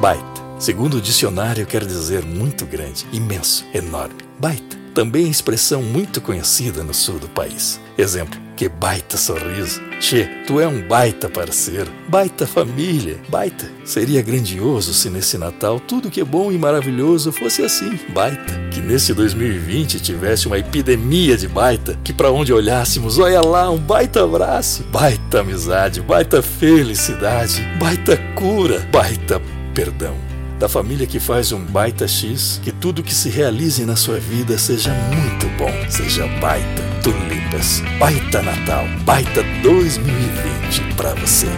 Baita. Segundo o dicionário, quer dizer muito grande, imenso, enorme. Baita. Também é expressão muito conhecida no sul do país. Exemplo, que baita sorriso. Che, tu é um baita parceiro, baita família, baita. Seria grandioso se nesse Natal tudo que é bom e maravilhoso fosse assim, baita. Que nesse 2020 tivesse uma epidemia de baita, que para onde olhássemos, olha lá, um baita abraço, baita amizade, baita felicidade, baita cura, baita perdão da família que faz um baita X, que tudo que se realize na sua vida seja muito bom, seja baita. Tulipas, baita Natal, baita 2020 para você.